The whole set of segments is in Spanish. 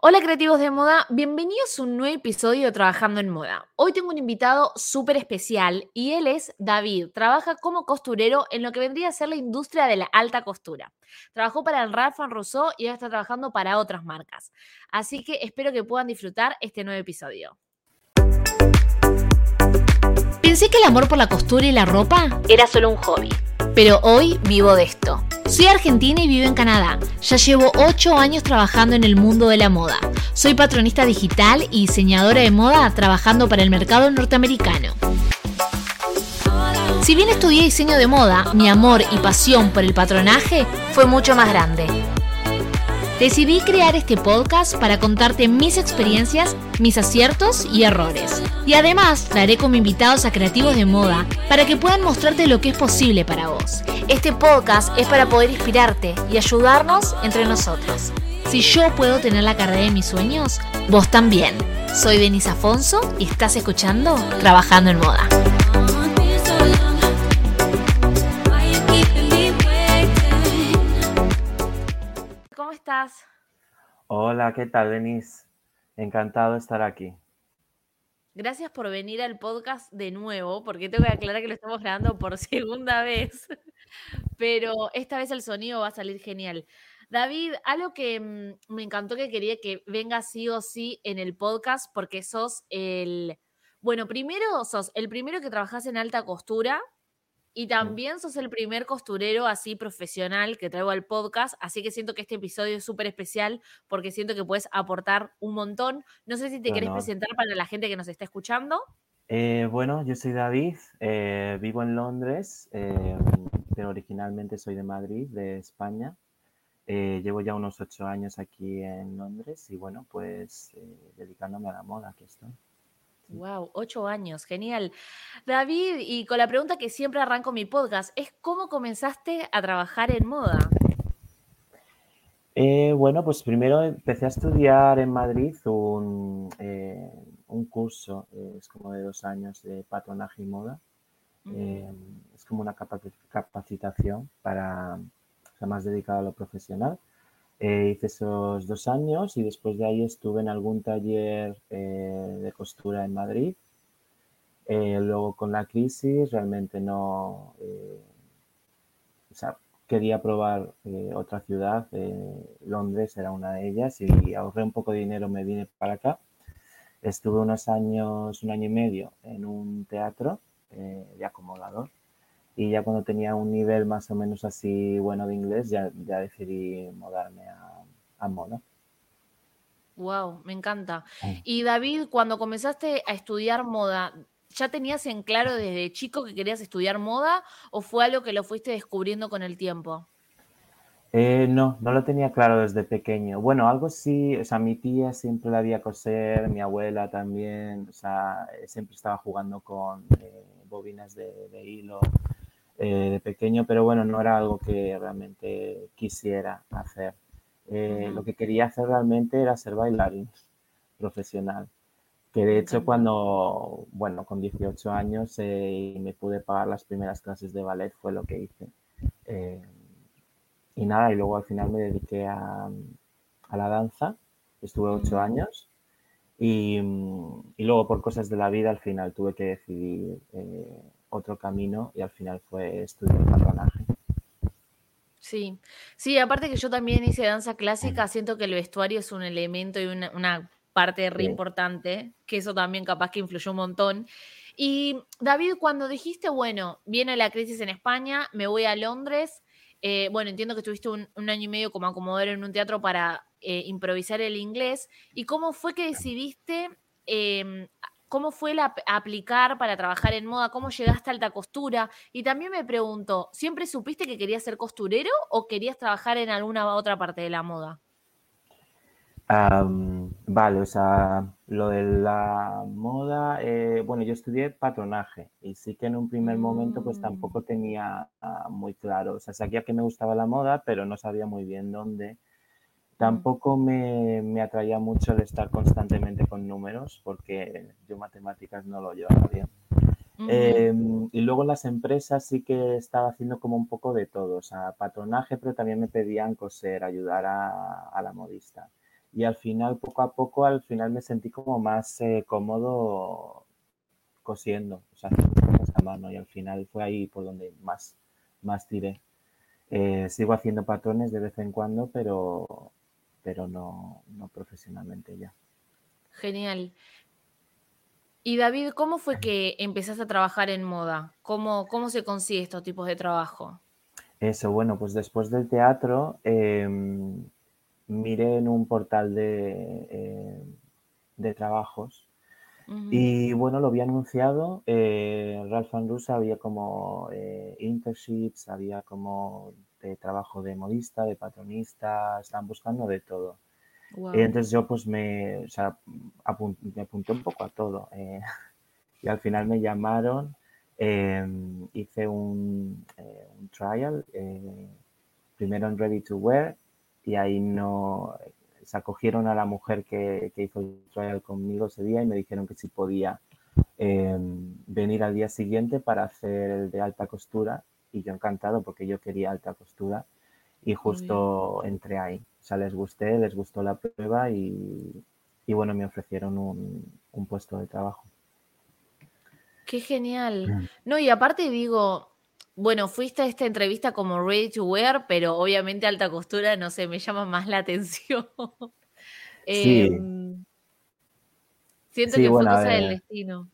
Hola creativos de moda, bienvenidos a un nuevo episodio de Trabajando en Moda. Hoy tengo un invitado súper especial y él es David. Trabaja como costurero en lo que vendría a ser la industria de la alta costura. Trabajó para el Ralph Rousseau y ahora está trabajando para otras marcas. Así que espero que puedan disfrutar este nuevo episodio. Pensé que el amor por la costura y la ropa era solo un hobby, pero hoy vivo de esto. Soy argentina y vivo en Canadá. Ya llevo 8 años trabajando en el mundo de la moda. Soy patronista digital y diseñadora de moda trabajando para el mercado norteamericano. Si bien estudié diseño de moda, mi amor y pasión por el patronaje fue mucho más grande. Decidí crear este podcast para contarte mis experiencias, mis aciertos y errores. Y además traeré como invitados a creativos de moda para que puedan mostrarte lo que es posible para vos. Este podcast es para poder inspirarte y ayudarnos entre nosotros. Si yo puedo tener la carrera de mis sueños, vos también. Soy Denise Afonso y estás escuchando Trabajando en Moda. Estás? Hola, ¿qué tal, Denise? Encantado de estar aquí. Gracias por venir al podcast de nuevo, porque tengo que aclarar que lo estamos grabando por segunda vez, pero esta vez el sonido va a salir genial. David, algo que mm, me encantó que quería que venga sí o sí en el podcast, porque sos el, bueno, primero sos el primero que trabajas en alta costura, y también sos el primer costurero así profesional que traigo al podcast, así que siento que este episodio es súper especial porque siento que puedes aportar un montón. No sé si te querés presentar para la gente que nos está escuchando. Eh, bueno, yo soy David, eh, vivo en Londres, eh, pero originalmente soy de Madrid, de España. llevo ya unos ocho años aquí en Londres y bueno, pues dedicándome a la moda, aquí estoy. Wow, ocho años, genial. David, y con la pregunta que siempre arranco mi podcast, es ¿cómo comenzaste a trabajar en moda? Eh, bueno, pues primero empecé a estudiar en Madrid un, eh, un curso, eh, es como de dos años de patronaje y moda. es como una capacitación para, o más dedicado a lo profesional. Eh, hice esos dos años y después de ahí estuve en algún taller eh, de costura en Madrid. Eh, luego con la crisis realmente no, sea, quería probar otra ciudad, Londres era una de ellas y ahorré un poco de dinero, me vine para acá. Estuve unos años, un año y medio en un teatro de acomodador y ya cuando tenía un nivel más o menos así bueno de inglés, ya, ya decidí mudarme a, a moda. Wow, me encanta. Y David, cuando comenzaste a estudiar moda, ¿ya tenías en claro desde chico que querías estudiar moda o fue algo que lo fuiste descubriendo con el tiempo? Eh, no, no lo tenía claro desde pequeño. Bueno, algo sí, o sea, mi tía siempre la había coser, mi abuela también, o sea, siempre estaba jugando con eh, bobinas de, de hilo eh, de pequeño, pero bueno, no era algo que realmente quisiera hacer. Eh, lo que quería hacer realmente era ser bailarín profesional. Que de hecho cuando, bueno, con 18 años eh, me pude pagar las primeras clases de ballet fue lo que hice. y nada, y luego al final me dediqué a, a la danza. Estuve 8 años y, y, luego por cosas de la vida al final tuve que decidir otro camino y al final fue estudiar patronaje. Sí, sí, aparte que yo también hice danza clásica, siento que el vestuario es un elemento y una, parte re importante, que eso también capaz que influyó un montón. Y David, cuando dijiste, bueno, viene la crisis en España, me voy a Londres, eh, bueno, entiendo que estuviste un, año y medio como acomodador en un teatro para eh, improvisar el inglés, ¿y cómo fue que decidiste em, ¿Cómo fue la, aplicar para trabajar en moda? ¿Cómo llegaste a alta costura? Y también me pregunto, ¿siempre supiste que querías ser costurero o querías trabajar en alguna otra parte de la moda? vale, o sea, lo de la moda, eh, bueno, yo estudié patronaje y sí que en un primer momento pues mm. tampoco tenía ah, muy claro, o sea, sabía que me gustaba la moda, pero no sabía muy bien dónde. Tampoco me, atraía mucho el estar constantemente con números porque yo matemáticas no lo llevaba bien. Em, y luego las empresas sí que estaba haciendo como un poco de todo, o sea, patronaje, pero también me pedían coser, ayudar a, la modista. y al final, poco a poco, al final me sentí como más eh, cómodo cosiendo, o sea, cosas a mano y al final fue ahí por donde más, más tiré. Eh, sigo haciendo patrones de vez en cuando, pero, pero no, no profesionalmente ya. Genial. Y David, ¿cómo fue que empezaste a trabajar en moda? ¿Cómo, cómo se consigue estos tipos de trabajo? Eso, bueno, pues después del teatro em, miré en un portal de, eh, de trabajos y bueno, lo había anunciado. Eh, Ralph Russo había como eh, internships, había como de trabajo de modista, de patronista, estaban buscando de todo. Y entonces yo pues me, o sea, me apunté un poco a todo. Eh, y al final me llamaron, em, hice un, un trial, primero en Ready to Wear, y ahí no, se acogieron a la mujer que, hizo el trial conmigo ese día y me dijeron que si podía em, venir al día siguiente para hacer el de alta costura y yo encantado porque yo quería alta costura y justo entré ahí. O sea, les gusté, les gustó la prueba y, bueno, me ofrecieron un, un puesto de trabajo. Qué genial. No, y aparte digo, bueno, fuiste a esta entrevista como ready to wear, pero obviamente alta costura, no sé, me llama más la atención. Sí. Em, siento que fue cosa del destino.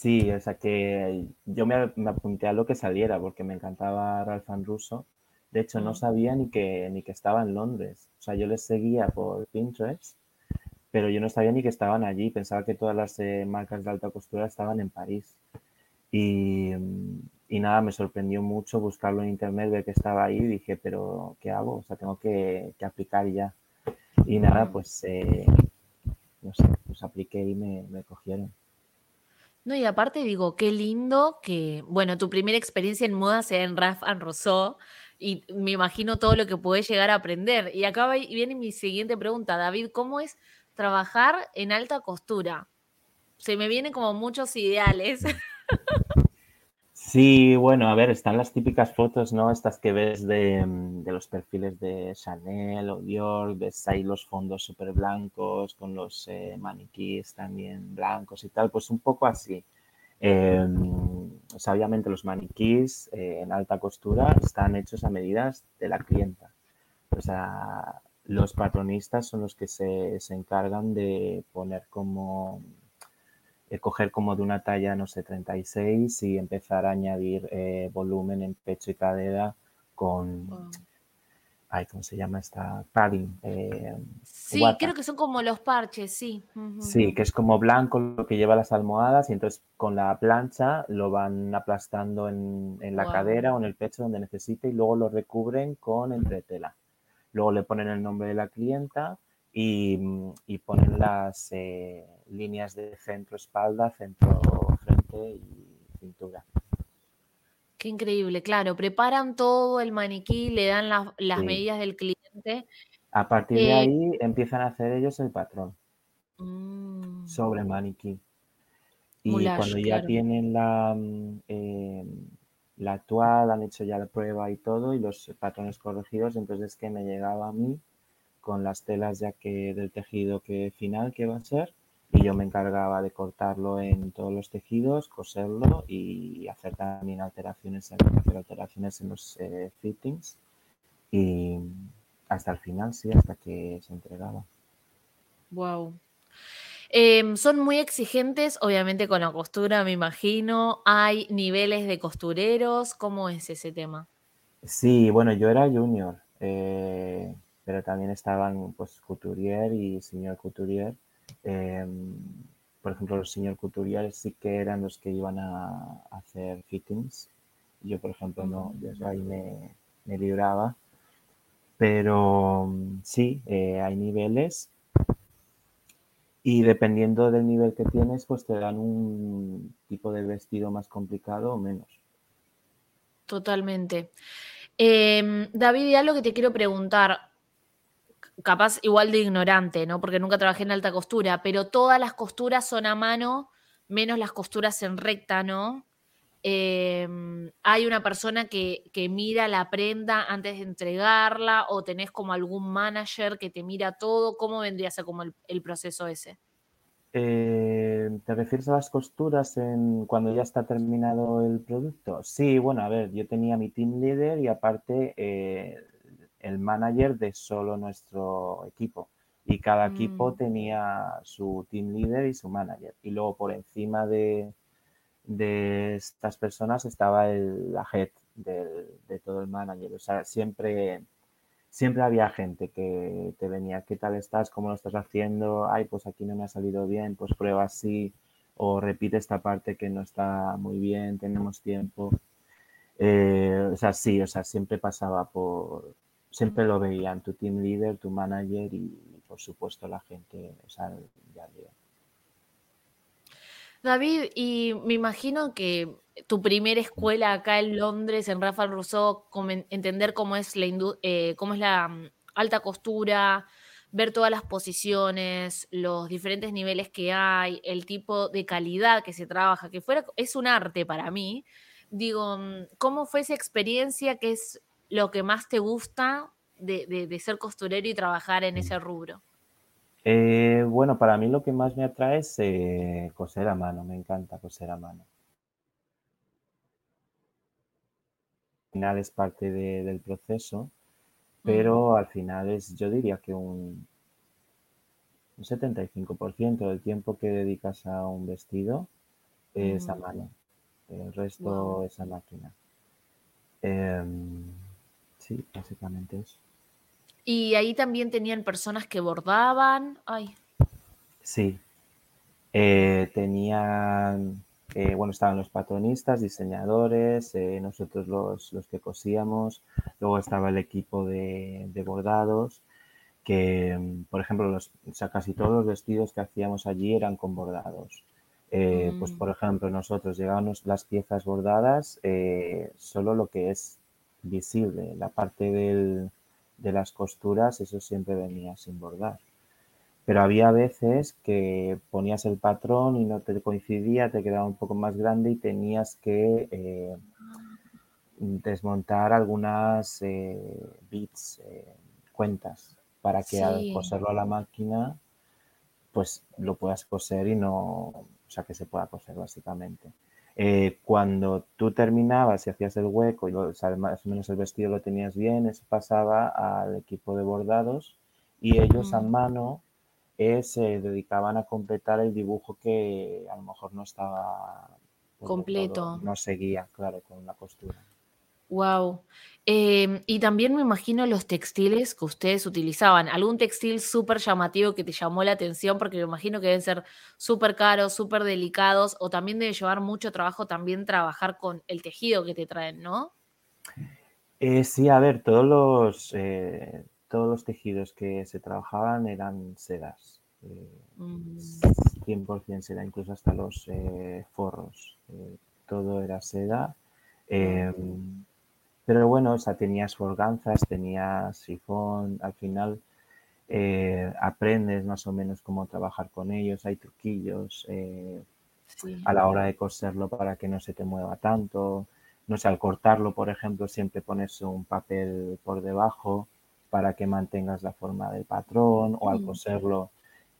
Sí, o sea que yo me, apunté a lo que saliera porque me encantaba Ralph Russo. De hecho, no sabía ni que, ni que estaba en Londres. O sea, yo les seguía por Pinterest, pero yo no sabía ni que estaban allí. Pensaba que todas las eh, marcas de alta costura estaban en París. Y, y nada, me sorprendió mucho buscarlo en internet, ver que estaba ahí y dije, pero ¿qué hago? O sea, tengo que, aplicar ya. Y nada, pues, eh, no sé, pues apliqué y me, cogieron. No, y aparte digo, qué lindo que, bueno, tu primera experiencia en moda sea en Raf and Rousseau y me imagino todo lo que puedes llegar a aprender. Y acá viene mi siguiente pregunta, David, ¿cómo es trabajar en alta costura? Se me vienen como muchos ideales. Sí, bueno, a ver, están las típicas fotos, ¿no? Estas que ves de, mm, los perfiles de Chanel o Dior, ves ahí los fondos súper blancos con los eh, maniquíes también blancos y tal, pues un poco así. Em, o sea, obviamente los maniquís eh, en alta costura están hechos a medidas de la clienta. O sea, los patronistas son los que se, se encargan de poner como eh, coger como de una talla, no sé, 36 y empezar a añadir eh, volumen en pecho y cadera con... Ay, ¿cómo se llama esta? Padding. Eh, sí, creo que son como los parches, sí. Sí, que es como blanco lo que lleva las almohadas y entonces con la plancha lo van aplastando en, la cadera o en el pecho donde necesite y luego lo recubren con entretela. Luego le ponen el nombre de la clienta y, y ponen las, líneas de centro-espalda, centro-frente y cintura. Qué increíble, claro, preparan todo el maniquí, le dan las medidas del cliente. A partir de eh, ahí empiezan a hacer ellos el patrón mm. sobre maniquí. Y cuando ya tienen la, mm, eh, la actual, han hecho ya la prueba y todo, y los patrones corregidos, entonces es que me llegaba a mí con las telas ya que del tejido que final que va a ser, y yo me encargaba de cortarlo en todos los tejidos, coserlo y hacer también alteraciones, hacer alteraciones en los eh, fittings y hasta el final, sí, hasta que se entregaba. Wow. Em, son muy exigentes, obviamente con la costura, me imagino. Hay niveles de costureros. ¿Cómo es ese tema? Sí, bueno, yo era junior, eh, pero también estaban pues couturier y señor couturier Em, por ejemplo, los señor couturiers sí que eran los que iban a, hacer fittings. Yo, por ejemplo, no, yo ahí me, libraba. Pero sí, eh, hay niveles y dependiendo del nivel que tienes, pues te dan un tipo de vestido más complicado o menos. Totalmente. Em, David, algo que te quiero preguntar capaz igual de ignorante, ¿no? Porque nunca trabajé en alta costura, pero todas las costuras son a mano, menos las costuras en recta, ¿no? em, hay una persona que, que, mira la prenda antes de entregarla o tenés como algún manager que te mira todo. ¿Cómo vendría a ser como el, proceso ese? Eh, ¿Te refieres a las costuras en cuando ya está terminado el producto? Sí, bueno, a ver, yo tenía mi team leader y aparte eh, el manager de solo nuestro equipo y cada equipo mm. tenía su team leader y su manager. Y luego por encima de, de estas personas estaba el, la head de todo el manager. O sea, siempre, siempre había gente que te venía, ¿qué tal estás? ¿Cómo lo estás haciendo? Ay, pues aquí no me ha salido bien, pues prueba así. O repite esta parte que no está muy bien, tenemos tiempo. Eh, o sea, sí, o sea, siempre pasaba por, siempre lo veían, tu team leader, tu manager y por supuesto la gente, o David, y me imagino que tu primera escuela acá en Londres, en Rafael Rousseau, entender cómo es la, eh, cómo es la mm, alta costura, ver todas las posiciones, los diferentes niveles que hay, el tipo de calidad que se trabaja, que fuera, es un arte para mí. Digo, mm, ¿cómo fue esa experiencia? ¿Qué es lo que más te gusta de, ser costurero y trabajar en ese rubro? Eh, bueno, para mí lo que más me atrae es eh, coser a mano, me encanta coser a mano. Al final es parte del proceso, pero al final es, yo diría que un, un 75% del tiempo que dedicas a un vestido es a mano, el resto es a máquina. Em, sí, básicamente eso. Y ahí también tenían personas que bordaban. Ay. Sí. Eh, tenían, eh, bueno, estaban los patronistas, diseñadores, eh, nosotros los, los, que cosíamos, luego estaba el equipo de, bordados, que, por ejemplo, los, casi todos los vestidos que hacíamos allí eran con bordados. Pues, mm. por ejemplo, nosotros llegábamos las piezas bordadas, solo lo que es visible, la parte del, de las costuras, eso siempre venía sin bordar. Pero había veces que ponías el patrón y no te coincidía, te quedaba un poco más grande y tenías que eh, desmontar algunas eh, bits, eh, cuentas, para que al coserlo a la máquina, pues lo puedas coser y no, o sea, que se pueda coser básicamente. Eh, cuando tú terminabas y hacías el hueco y más o menos el vestido lo tenías bien, eso pasaba al equipo de bordados y ellos a mano eh, se dedicaban a completar el dibujo que a lo mejor no estaba completo. no seguía, claro, con la costura. Wow. Em, y también me imagino los textiles que ustedes utilizaban. ¿Algún textil súper llamativo que te llamó la atención? Porque me imagino que deben ser súper caros, súper delicados, o también debe llevar mucho trabajo también trabajar con el tejido que te traen, ¿no? Eh, sí, a ver, todos los, eh, todos los tejidos que se trabajaban eran sedas. 100% mm. seda, incluso hasta los eh, forros. todo era seda. Em, pero bueno, o sea, tenías forganzas, tenías sifón, al final eh, aprendes más o menos cómo trabajar con ellos, hay truquillos eh, a la hora de coserlo para que no se te mueva tanto. No sé, al cortarlo, por ejemplo, siempre pones un papel por debajo para que mantengas la forma del patrón o al mm. coserlo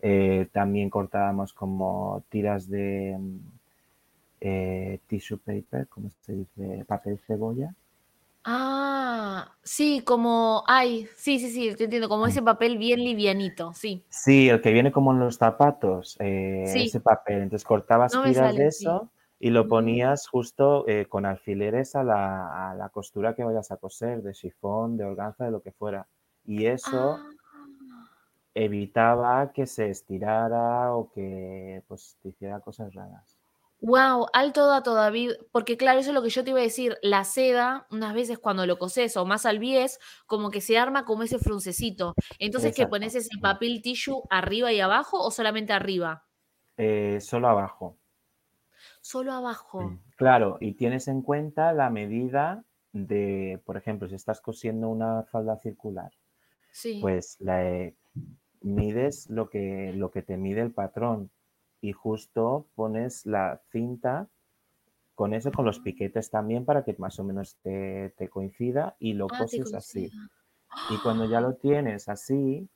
eh, también cortábamos como tiras de tissue paper, como se dice, papel cebolla Ah, sí, como, ay, sí, sí, sí, te entiendo, como ese papel bien livianito, sí. Sí, el que viene como en los zapatos, eh, ese papel. Entonces cortabas tiras de eso y lo ponías justo eh, con alfileres a la, costura que vayas a coser, de sifón, de organza, de lo que fuera. Y eso ah. evitaba que se estirara o que pues te hiciera cosas raras. Wow, alto dato, David, porque claro, eso es lo que yo te iba a decir. La seda, unas veces cuando lo coses o más al bies, como que se arma como ese fruncecito. Entonces, ¿qué pones ese papel tissue arriba y abajo o solamente arriba? Eh, solo abajo. Solo abajo. Claro, y tienes en cuenta la medida de, por ejemplo, si estás cosiendo una falda circular, sí. pues la, eh, mides lo que, lo que te mide el patrón y justo pones la cinta con eso, con los piquetes también, para que más o menos te, te coincida y lo Ah, coses así. Y cuando ya lo tienes así,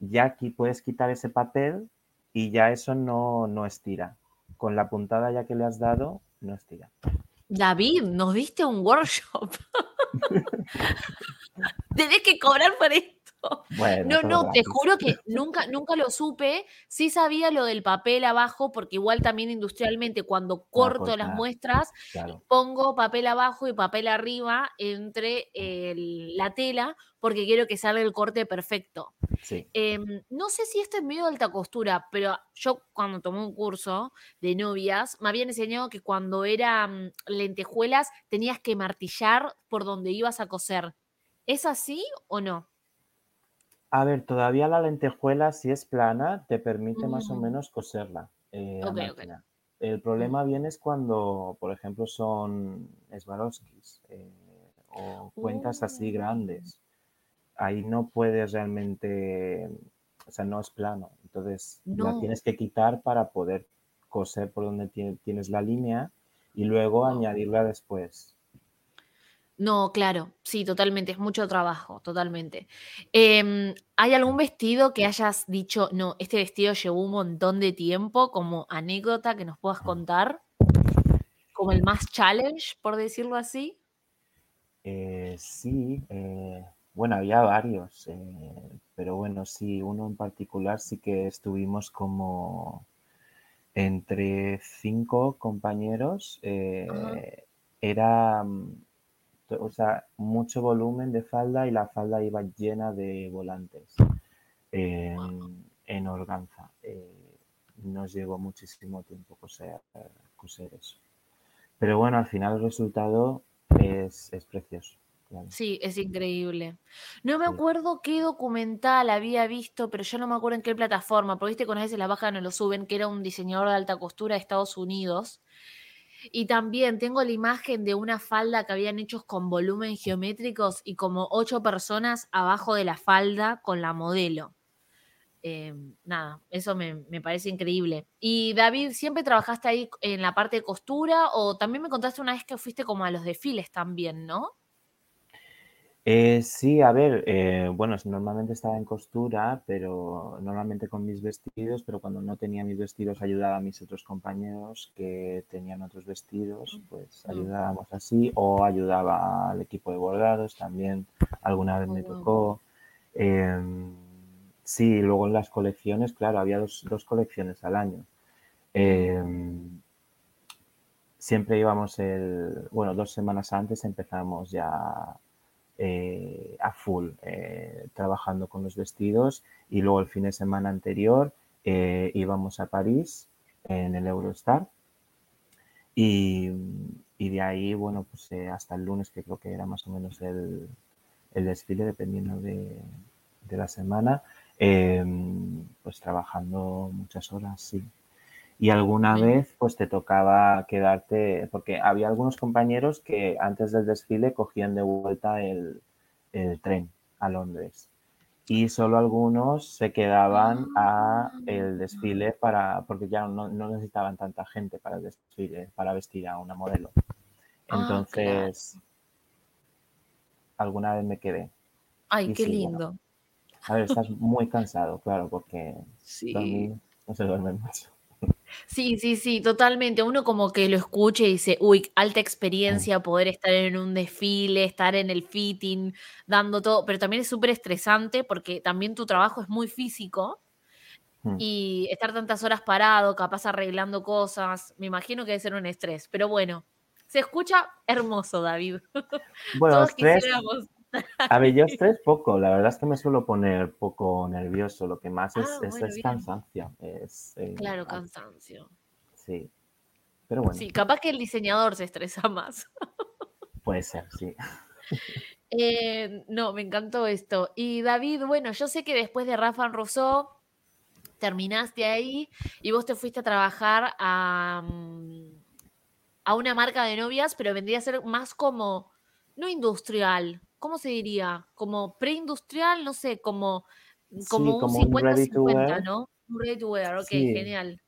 ya aquí puedes quitar ese papel y ya eso no, no estira. Con la puntada ya que le has dado, no estira. David, nos diste un workshop. Tenés que cobrar por esto. Bueno, No, no, te juro que nunca, nunca lo supe. Sí sabía lo del papel abajo, porque igual también industrialmente cuando corto las muestras, Claro, pongo papel abajo y papel arriba entre el- la tela, porque quiero que salga el corte perfecto. sí. Em, no sé si esto es medio de alta costura, pero yo cuando tomé un curso de novias, me habían enseñado que cuando eran lentejuelas tenías que martillar por donde ibas a coser. ¿Es así o no? A ver, todavía la lentejuela, si es plana, te permite más o menos coserla eh. El problema viene es cuando, por ejemplo, son Swarovskis eh, o cuentas así Uh. grandes. Ahí no puedes realmente, o sea, no es plano. Entonces la tienes que quitar para poder coser por donde tie- tienes la línea y luego añadirla después. No, claro, sí, totalmente, es mucho trabajo, totalmente. Em, ¿hay algún vestido que hayas dicho, no, este vestido llevó un montón de tiempo como anécdota que nos puedas contar? Como el más challenge, por decirlo así. Eh, sí, eh, bueno, había varios, eh, pero bueno, sí, uno en particular sí que estuvimos como entre cinco compañeros. era, mm, o sea, mucho volumen de falda y la falda iba llena de volantes en, en organza. Eh, nos llevó muchísimo tiempo coser, coser eso. Pero bueno, al final el resultado es, es precioso. claro. Sí, es increíble. No me acuerdo qué documental había visto, pero yo no me acuerdo en qué plataforma, porque viste que unas veces la bajan o lo suben, que era un diseñador de alta costura de Estados Unidos. Y también tengo la imagen de una falda que habían hecho con volumen geométricos y como ocho personas abajo de la falda con la modelo. Eh, nada, eso me, me parece increíble. Y David, ¿siempre trabajaste ahí en la parte de costura o también me contaste una vez que fuiste como a los desfiles también, ¿no? Eh, sí, a ver, eh, bueno, normalmente estaba en costura, pero normalmente con mis vestidos, pero cuando no tenía mis vestidos ayudaba a mis otros compañeros que tenían otros vestidos, pues Mm. ayudábamos así, o ayudaba al equipo de bordados también, alguna vez me wow. tocó. Em, sí, luego en las colecciones, claro, había dos, dos colecciones al año. Em, siempre íbamos el, bueno, dos semanas antes empezamos ya eh, a full eh, trabajando con los vestidos y luego el fin de semana anterior eh, íbamos a París en el Eurostar y, y de ahí, bueno, pues hasta el lunes que creo que era más o menos el, el desfile dependiendo de, de la semana, pues trabajando muchas horas, sí. Y alguna vez pues te tocaba quedarte, porque había algunos compañeros que antes del desfile cogían de vuelta el, el tren a Londres. Y solo algunos se quedaban a Ah. el desfile para, porque ya no, no necesitaban tanta gente para el desfile, para vestir a una modelo. Ah, claro. Entonces, alguna vez me quedé. Ay, qué sí, bueno, lindo. a ver, estás muy cansado, claro, porque Sí. no se duerme mucho. Sí, sí, sí, totalmente. Uno como que lo escucha y dice, uy, alta Mm, experiencia poder estar en un desfile, estar en el fitting, dando todo, pero también es súper estresante porque también tu trabajo es muy físico mm. y estar tantas horas parado, capaz arreglando cosas, me imagino que debe ser un estrés, pero bueno, se escucha hermoso, David. Bueno, Todos estrés, quisiéramos. a ver, yo estrés poco, la verdad es que me suelo poner poco nervioso, lo que más es, Ah, es, bueno, es cansancio, es, eh, Claro, cansancio. sí, pero bueno, Sí, capaz que el diseñador se estresa más. puede ser, sí. Eh, no, me encantó esto. Y David, bueno, yo sé que después de Rafa Rousseau terminaste ahí y vos te fuiste a trabajar a, mm, a una marca de novias, pero vendría a ser más como, no industrial, ¿cómo se diría? Como preindustrial, no sé, como, Sí, como un como un ready to 50-50, wear, ¿no? Un ready to wear, ok, sí, genial.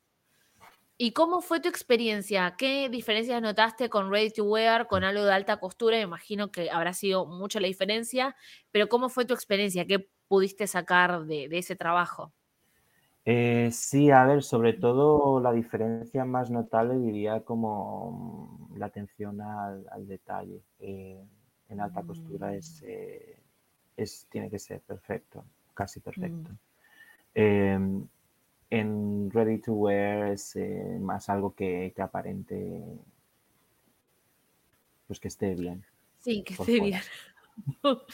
¿Y cómo fue tu experiencia? ¿Qué diferencias notaste con Ready to Wear, con algo de alta costura? Me imagino que habrá sido mucha la diferencia, pero ¿cómo fue tu experiencia? ¿Qué pudiste sacar de, de ese trabajo? Eh, sí, a ver, sobre todo la diferencia más notable diría como mm, la atención al, al detalle. Eh, en alta costura es, eh, es, tiene que ser perfecto, casi perfecto. mm. Em, en ready to wear es eh, más algo que, que aparente, pues que esté bien Sí, que esté bien.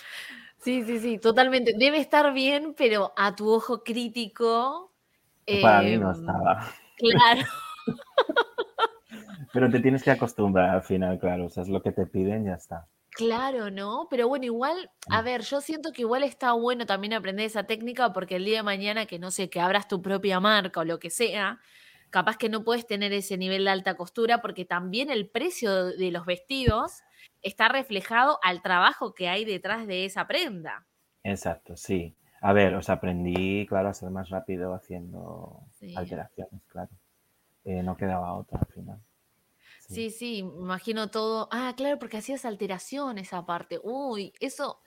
Sí, sí, sí, totalmente. Debe estar bien, pero a tu ojo crítico, Para mí no em, estaba. claro. Pero te tienes que acostumbrar al final, claro, o sea, es lo que te piden, ya está. Claro, ¿no? Pero bueno, igual, a Mm, ver, yo siento que igual está bueno también aprender esa técnica porque el día de mañana que no sé, que abras tu propia marca o lo que sea, capaz que no puedes tener ese nivel de alta costura porque también el precio de los vestidos está reflejado al trabajo que hay detrás de esa prenda. Exacto, sí. A ver, os aprendí, claro, a ser más rápido haciendo Sí. alteraciones, claro. Eh, no quedaba otra al final. Sí. Sí, imagino todo. Ah, claro, porque hacías alteraciones aparte. Uy, eso,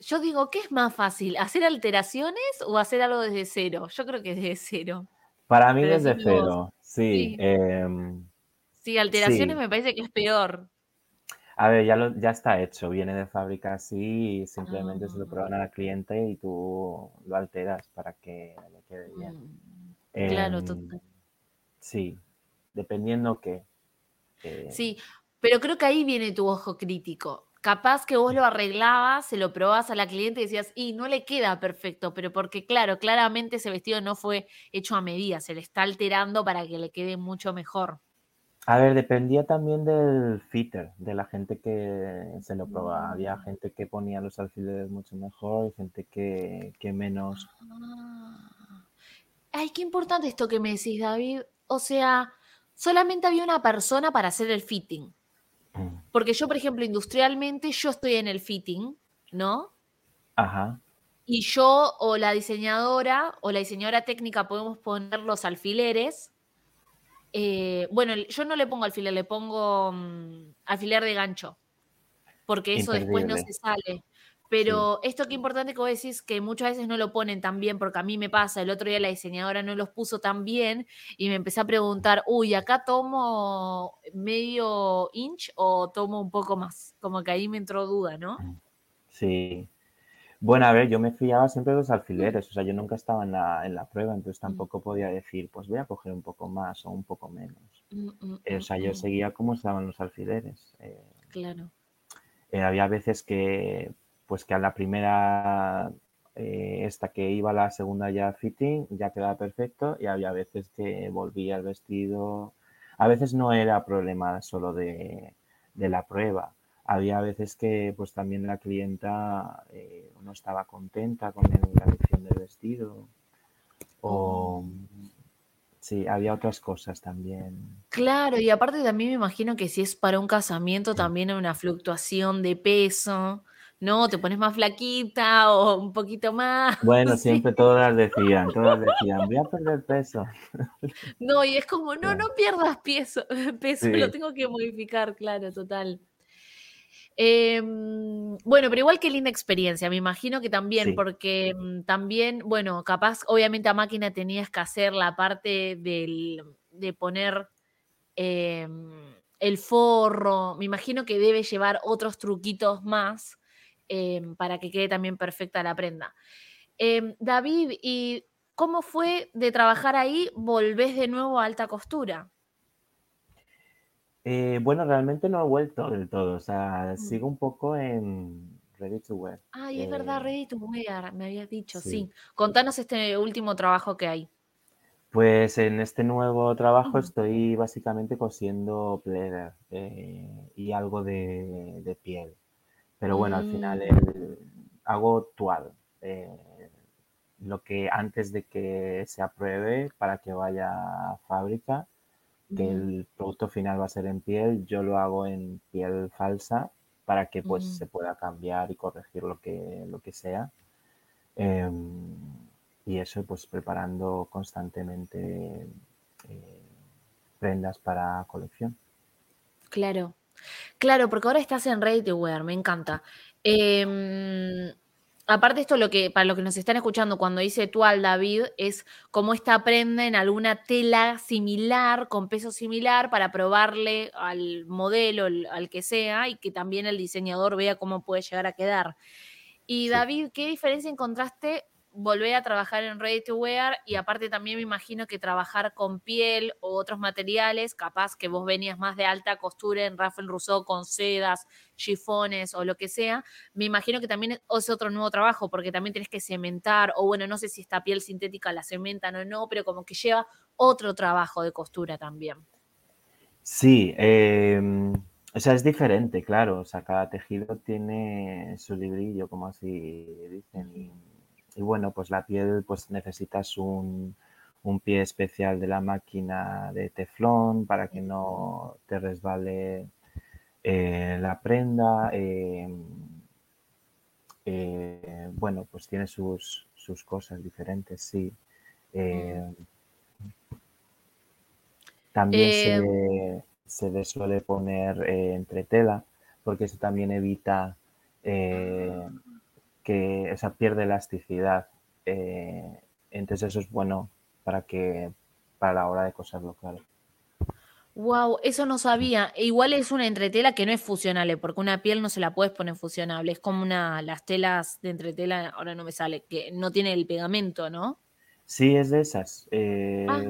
yo digo, ¿qué es más fácil? ¿Hacer alteraciones o hacer algo desde cero? Yo creo que desde cero. Para mí Pero desde cero, sí. Sí, em, sí, alteraciones sí. me parece que es peor. A ver, ya, lo, ya está hecho, viene de fábrica así y simplemente se lo Ah, prueban al cliente y tú lo alteras para que le quede bien. mm, claro, Em, total. sí, dependiendo qué. Eh, Sí, pero creo que ahí viene tu ojo crítico. Capaz que vos lo arreglabas, se lo probabas a la cliente y decías, y no le queda perfecto, pero porque claro, claramente ese vestido no fue hecho a medida, se le está alterando para que le quede mucho mejor. A ver, dependía también del fitter, de la gente que se lo probaba. Había Mm. gente que ponía los alfileres mucho mejor y gente que, que menos. Ah. Ay, qué importante esto que me decís, David. O sea, solamente había una persona para hacer el fitting. Mm. Porque yo, por ejemplo, industrialmente, yo estoy en el fitting, ¿no? Ajá, Y yo o la diseñadora o la diseñadora técnica podemos poner los alfileres. Eh, bueno, yo no le pongo alfiler, le pongo mm, alfiler de gancho, porque eso después no se sale. Sí. Pero esto que importante que vos decís que muchas veces no lo ponen tan bien, porque a mí me pasa, el otro día la diseñadora no los puso tan bien y me empecé a preguntar, uy, acá tomo medio inch o tomo un poco más, como que ahí me entró duda, ¿no? Mm, Sí. Bueno, a ver, yo me fiaba siempre de los alfileres, o sea, yo nunca estaba en la, en la prueba, entonces Mm, tampoco podía decir, pues voy a coger un poco más o un poco menos. mm, mm, Eh, o sea, yo seguía como estaban los alfileres. Eh, claro. eh, había veces que, pues que a la primera, eh, esta que iba a la segunda ya fitting, ya quedaba perfecto y había veces que volvía el vestido. A veces no era problema solo de, de la prueba. Había veces que pues también la clienta eh, no estaba contenta con la elección del vestido o Oh. sí, había otras cosas también. Claro, y aparte también me imagino que si es para un casamiento también hay una fluctuación de peso, ¿no? Te pones más flaquita o un poquito más, Bueno, sí. siempre todas decían, todas decían, voy a perder peso. No, y es como, no, no pierdas pieso peso, lo Sí, tengo que modificar, claro, total. Em, bueno, pero igual qué linda experiencia, me imagino que también, sí, porque, mm, también, bueno, capaz, obviamente a máquina tenías que hacer la parte del de poner em, el forro, me imagino que debe llevar otros truquitos más em, para que quede también perfecta la prenda. Em, David, ¿y cómo fue de trabajar ahí? ¿Volvés de nuevo a alta costura? Eh, bueno, realmente no he vuelto del todo, o sea, Mm. sigo un poco en Ready to Wear. Ay, es verdad, Eh, Ready to Wear, me habías dicho, sí. sí. Contanos este último trabajo que hay. Pues en este nuevo trabajo estoy básicamente cosiendo pleather eh, y algo de, de piel. Pero bueno, al final Mm, el- hago toile, eh, lo que antes de que se apruebe para que vaya a fábrica, que el producto final va a ser en piel, yo lo hago en piel falsa para que pues se pueda cambiar y corregir lo que, lo que sea. Em, y eso pues preparando constantemente. eh, prendas para colección. Claro, claro, porque ahora estás en Ready to Wear, me encanta. Em, aparte esto lo que para los que nos están escuchando cuando dice tú al David es como esta prenda en alguna tela similar con peso similar para probarle al modelo al que sea y que también el diseñador vea cómo puede llegar a quedar y David qué diferencia encontraste volver a trabajar en Ready to Wear y aparte también me imagino que trabajar con piel o otros materiales, capaz que vos venías más de alta costura en Rafael Rousseau con sedas, chifones o lo que sea, me imagino que también es otro nuevo trabajo porque también tienes que cementar o bueno, no sé si esta piel sintética la cementan o no, pero como que lleva otro trabajo de costura también. Sí, em, o sea, es diferente, claro, o sea, cada tejido tiene su librillo, como así dicen, y y bueno, pues la piel, pues necesitas un, pie especial de la máquina de teflón para que no te resbale eh, la prenda. Em, eh, bueno, pues tiene sus, cosas diferentes, sí. Em, también se, em. se, le suele poner eh, entre tela porque eso también evita que esa pierde elasticidad. Eh, entonces eso es bueno para que para la hora de coserlo, claro. Wow, eso no sabía. E igual es una entretela que no es fusionable, porque una piel no se la puedes poner fusionable. Es como una, las telas de entretela, ahora no me sale, que no tiene el pegamento, ¿no? Sí, es de esas. Eh, ah,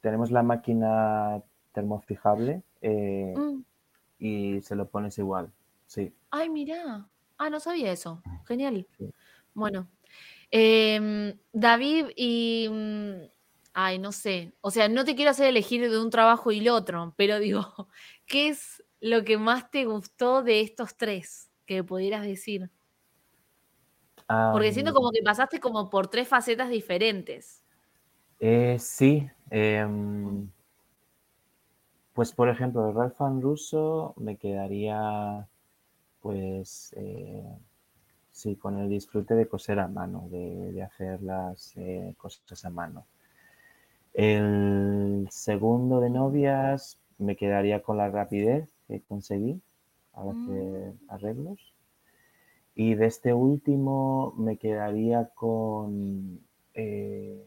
tenemos la máquina termofijable eh, mm. y se lo pones igual, sí. Ay, mira. Ah, no sabía eso. Genial. Bueno. Em, David, y. Mm, ay, no sé. O sea, no te quiero hacer elegir de un trabajo y el otro, pero digo, ¿qué es lo que más te gustó de estos tres que pudieras decir? Porque siento como que pasaste como por tres facetas diferentes. Eh, sí. Em, pues por ejemplo, Ralph Russo me quedaría pues eh, sí, con el disfrute de coser a mano, de, hacer las eh, cosas a mano. El segundo de novias me quedaría con la rapidez que conseguí al hacer mm. arreglos. Y de este último me quedaría con eh,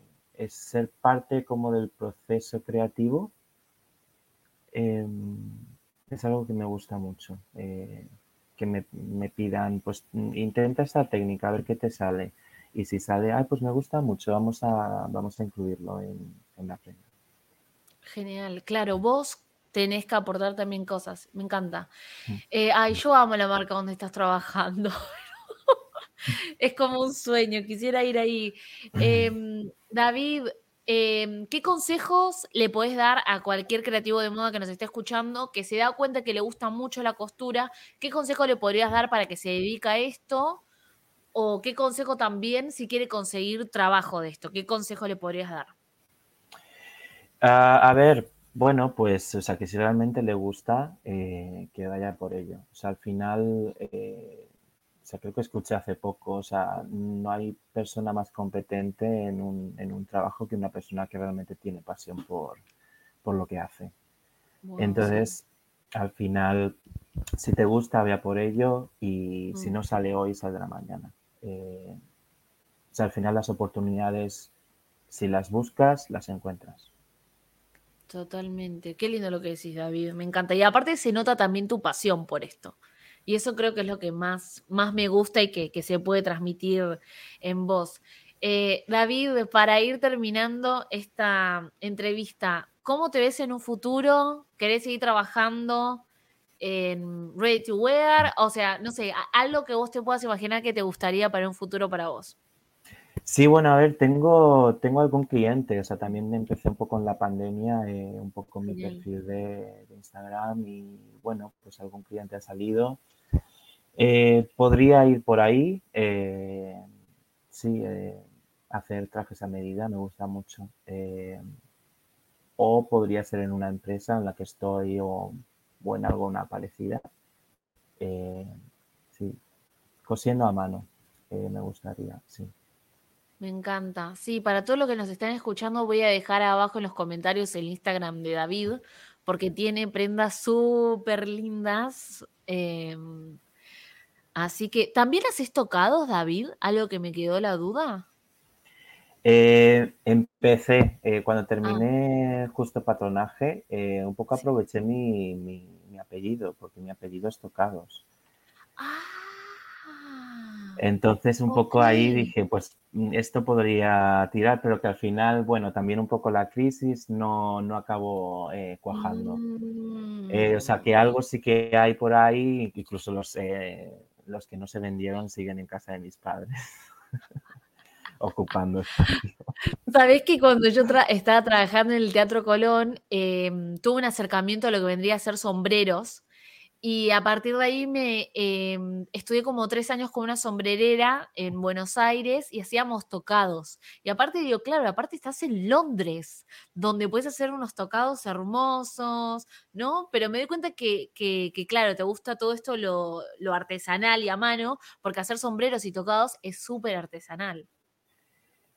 ser parte como del proceso creativo. Em, es algo que me gusta mucho que me, pidan, pues intenta esta técnica, a ver qué te sale. Y si sale, ay, pues me gusta mucho, vamos a, vamos a incluirlo en, la prenda. Genial, claro, vos tenés que aportar también cosas, me encanta. Mm. Eh, ay, yo amo la marca donde estás trabajando. es como un sueño, quisiera ir ahí. Em, David, Em, ¿Qué consejos le podés dar a cualquier creativo de moda que nos esté escuchando que se da cuenta que le gusta mucho la costura? ¿Qué consejo le podrías dar para que se dedique a esto? ¿O qué consejo también si quiere conseguir trabajo de esto? ¿Qué consejo le podrías dar? Ah, a ver, bueno, pues, o sea, que si realmente le gusta, eh, que vaya por ello. O sea, al final, eh, o sea, creo que escuché hace poco, o sea, no hay persona más competente en un, en un trabajo que una persona que realmente tiene pasión por, lo que hace. Entonces, al final, si te gusta, vea por ello y si no mm. sale hoy, saldrá mañana. Eh, o sea, al final las oportunidades, si las buscas, las encuentras. Totalmente. Qué lindo lo que decís, David. Me encanta. Y aparte se nota también tu pasión por esto. Y eso creo que es lo que más, más me gusta y que, se puede transmitir en voz. Eh, David, para ir terminando esta entrevista, ¿cómo te ves en un futuro? ¿Querés seguir trabajando en Ready to Wear? O sea, no sé, algo que vos te puedas imaginar que te gustaría para un futuro para vos. Sí, bueno, a ver, tengo, tengo algún cliente, o sea, también empecé un poco en la pandemia, eh, un poco mi perfil de, Instagram y bueno, pues algún cliente ha salido eh, podría ir por ahí, eh, sí, eh, hacer trajes a medida, me gusta mucho. o podría ser en una empresa en la que estoy o, en alguna parecida. sí, cosiendo a mano, me gustaría, sí. Me encanta. Sí, para todos los que nos están escuchando, voy a dejar abajo en los comentarios el Instagram de David, porque tiene prendas súper lindas. Em, así que, ¿también haces tocados, David? ¿Algo que me quedó la duda? Eh, empecé, eh, cuando Ah. terminé justo patronaje, eh, un poco aproveché mi, mi- mi apellido, porque mi apellido es Tocados. Ah, Entonces, un poco ahí dije, pues mm, esto podría tirar, pero que al final, bueno, también un poco la crisis no, no acabó eh, cuajando. Eh, o sea, que Mm. algo sí que hay por ahí, incluso los, eh, los que no se vendieron siguen en casa de mis padres, ocupando espacio. Sabés que cuando yo tra- estaba trabajando en el Teatro Colón, em, tuve un acercamiento a lo que vendría a ser sombreros. Y a partir de ahí me em, estudié como tres años con una sombrerera en Buenos Aires y hacíamos tocados. Y aparte digo, claro, aparte estás en Londres, donde puedes hacer unos tocados hermosos, ¿no? Pero me doy cuenta que, que- claro, te gusta todo esto lo, lo artesanal y a mano, porque hacer sombreros y tocados es súper artesanal.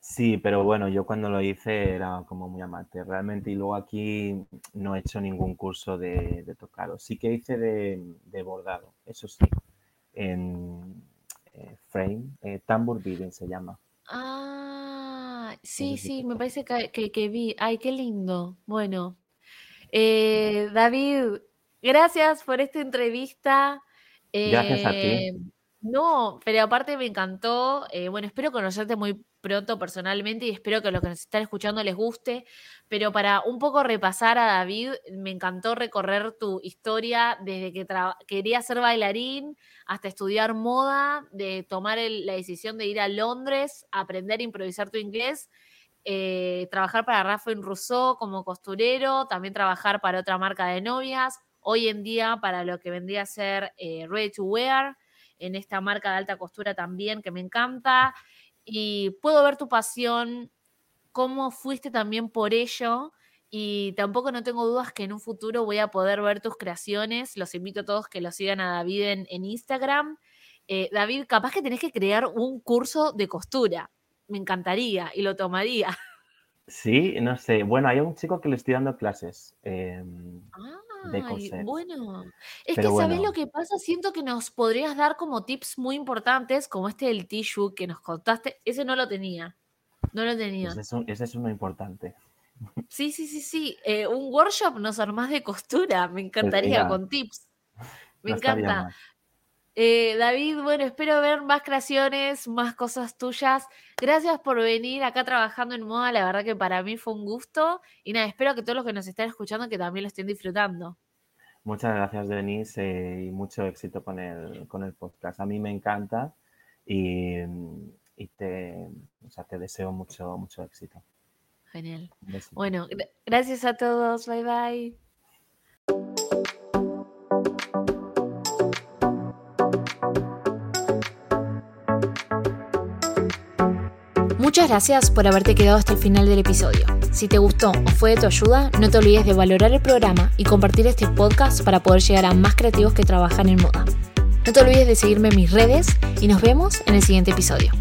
Sí, pero bueno, yo cuando lo hice era como muy amateur realmente y luego aquí no he hecho ningún curso de, de tocado. Sí que hice de, de bordado, eso sí, en eh, frame, eh, tambour beading se llama. Ah, sí, sí, me parece que, que- que vi. Ay, qué lindo. Bueno, eh, David, gracias por esta entrevista. Gracias a ti. No, pero aparte me encantó. bueno, espero conocerte muy pronto personalmente y espero que los que nos están escuchando les guste. Pero para un poco repasar a David, me encantó recorrer tu historia desde que quería ser bailarín hasta estudiar moda, de tomar la decisión de ir a Londres, aprender a improvisar tu inglés, eh, trabajar para Rafael Rousseau como costurero, también trabajar para otra marca de novias, hoy en día para lo que vendría a ser eh, Ready to Wear, en esta marca de alta costura también que me encanta. Y puedo ver tu pasión, cómo fuiste también por ello. Y tampoco no tengo dudas que en un futuro voy a poder ver tus creaciones. Los invito a todos que lo sigan a David en, en Instagram. Eh, David, capaz que tenés que crear un curso de costura. Me encantaría y lo tomaría. Sí, no sé. Bueno, hay un chico que le estoy dando clases eh, de Ay, coser, bueno. Es que, ¿sabés lo que pasa? Siento que nos podrías dar como tips muy importantes, como este del tissue que nos contaste. Ese no lo tenía. No lo ese tenía. es, un- ese es uno importante. Sí, sí, sí, sí. eh, un workshop nos armás de costura. Me encantaría con tips. Me no encanta. Eh, David, bueno, espero ver más creaciones, más cosas tuyas. Gracias por venir acá trabajando en moda. La verdad que para mí fue un gusto. Y nada, espero que todos los que nos estén escuchando que también lo estén disfrutando. Muchas gracias, Denise, eh, y mucho éxito con el, con el podcast. A mí me encanta y, y te, o sea, te deseo mucho, mucho éxito. Genial. Bueno, gra- gracias a todos. Bye bye. Muchas gracias por haberte quedado hasta el final del episodio. Si te gustó o fue de tu ayuda, no te olvides de valorar el programa y compartir este podcast para poder llegar a más creativos que trabajan en moda. No te olvides de seguirme en mis redes y nos vemos en el siguiente episodio.